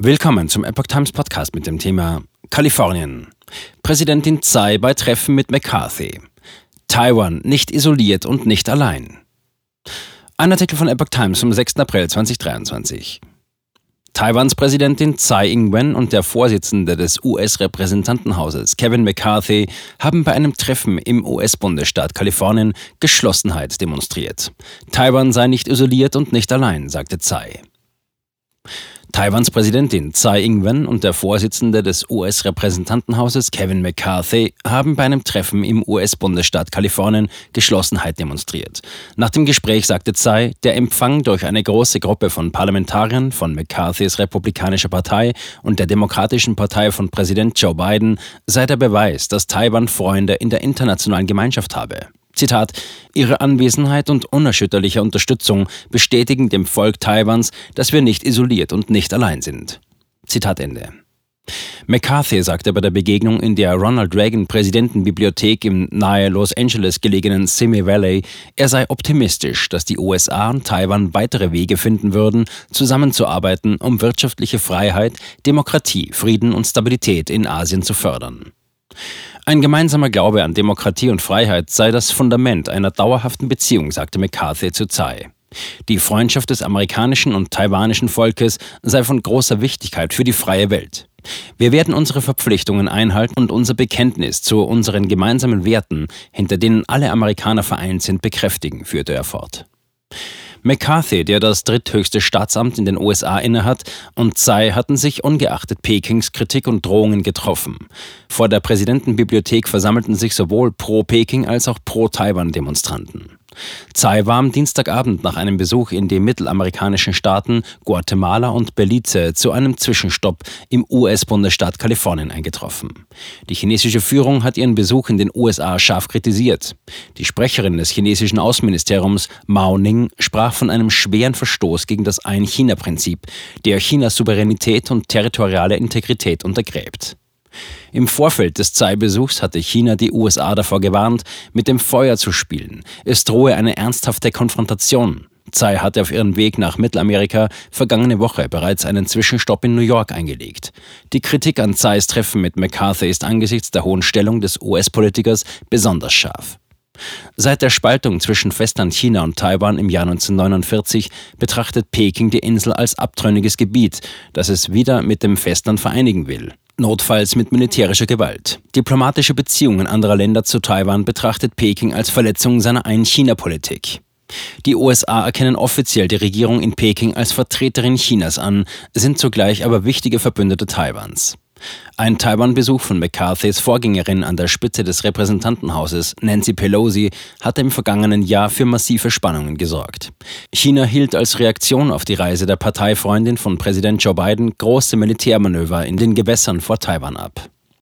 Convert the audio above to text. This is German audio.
Willkommen zum Epoch Times Podcast mit dem Thema Kalifornien. Präsidentin Tsai bei Treffen mit McCarthy. Taiwan nicht isoliert und nicht allein. Ein Artikel von Epoch Times vom 6. April 2023. Taiwans Präsidentin Tsai Ing-wen und der Vorsitzende des US-Repräsentantenhauses Kevin McCarthy haben bei einem Treffen im US-Bundesstaat Kalifornien Geschlossenheit demonstriert. Taiwan sei nicht isoliert und nicht allein, sagte Tsai. Taiwans Präsidentin Tsai Ing-wen und der Vorsitzende des US-Repräsentantenhauses Kevin McCarthy haben bei einem Treffen im US-Bundesstaat Kalifornien Geschlossenheit demonstriert. Nach dem Gespräch sagte Tsai, der Empfang durch eine große Gruppe von Parlamentariern von McCarthys Republikanischer Partei und der Demokratischen Partei von Präsident Joe Biden sei der Beweis, dass Taiwan Freunde in der internationalen Gemeinschaft habe. Zitat, Ihre Anwesenheit und unerschütterliche Unterstützung bestätigen dem Volk Taiwans, dass wir nicht isoliert und nicht allein sind. Zitat Ende. McCarthy sagte bei der Begegnung in der Ronald Reagan Präsidentenbibliothek im nahe Los Angeles gelegenen Simi Valley, er sei optimistisch, dass die USA und Taiwan weitere Wege finden würden, zusammenzuarbeiten, um wirtschaftliche Freiheit, Demokratie, Frieden und Stabilität in Asien zu fördern. Ein gemeinsamer Glaube an Demokratie und Freiheit sei das Fundament einer dauerhaften Beziehung, sagte McCarthy zu Tsai. Die Freundschaft des amerikanischen und taiwanischen Volkes sei von großer Wichtigkeit für die freie Welt. Wir werden unsere Verpflichtungen einhalten und unser Bekenntnis zu unseren gemeinsamen Werten, hinter denen alle Amerikaner vereint sind, bekräftigen, führte er fort. McCarthy, der das dritthöchste Staatsamt in den USA innehat, und Tsai hatten sich ungeachtet Pekings Kritik und Drohungen getroffen. Vor der Präsidentenbibliothek versammelten sich sowohl pro-Peking als auch pro-Taiwan-Demonstranten. Tsai war am Dienstagabend nach einem Besuch in den mittelamerikanischen Staaten Guatemala und Belize zu einem Zwischenstopp im US-Bundesstaat Kalifornien eingetroffen. Die chinesische Führung hat ihren Besuch in den USA scharf kritisiert. Die Sprecherin des chinesischen Außenministeriums Mao Ning sprach von einem schweren Verstoß gegen das Ein-China-Prinzip, der Chinas Souveränität und territoriale Integrität untergräbt. Im Vorfeld des Tsai-Besuchs hatte China die USA davor gewarnt, mit dem Feuer zu spielen. Es drohe eine ernsthafte Konfrontation. Tsai hatte auf ihrem Weg nach Mittelamerika vergangene Woche bereits einen Zwischenstopp in New York eingelegt. Die Kritik an Tsais Treffen mit McCarthy ist angesichts der hohen Stellung des US-Politikers besonders scharf. Seit der Spaltung zwischen Festland China und Taiwan im Jahr 1949 betrachtet Peking die Insel als abtrünniges Gebiet, das es wieder mit dem Festland vereinigen will notfalls mit militärischer Gewalt. Diplomatische Beziehungen anderer Länder zu Taiwan betrachtet Peking als Verletzung seiner Ein-China-Politik. Die USA erkennen offiziell die Regierung in Peking als Vertreterin Chinas an, sind zugleich aber wichtige Verbündete Taiwans. Ein Taiwan-Besuch von McCarthys Vorgängerin an der Spitze des Repräsentantenhauses, Nancy Pelosi, hatte im vergangenen Jahr für massive Spannungen gesorgt. China hielt als Reaktion auf die Reise der Parteifreundin von Präsident Joe Biden große Militärmanöver in den Gewässern vor Taiwan ab.